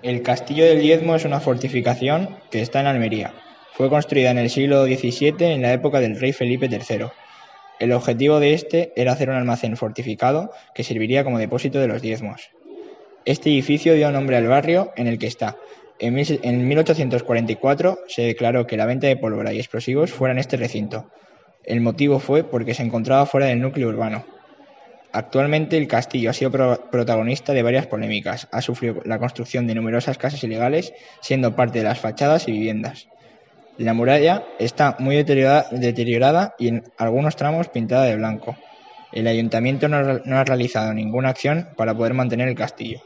El Castillo del Diezmo es una fortificación que está en Almería. Fue construida en el siglo XVII en la época del rey Felipe III. El objetivo de este era hacer un almacén fortificado que serviría como depósito de los diezmos. Este edificio dio nombre al barrio en el que está. En, 1844 se declaró que la venta de pólvora y explosivos fuera en este recinto. El motivo fue porque se encontraba fuera del núcleo urbano. Actualmente el castillo ha sido protagonista de varias polémicas, ha sufrido la construcción de numerosas casas ilegales, siendo parte de las fachadas y viviendas. La muralla está muy deteriorada, y en algunos tramos pintada de blanco. El ayuntamiento no ha realizado ninguna acción para poder mantener el castillo.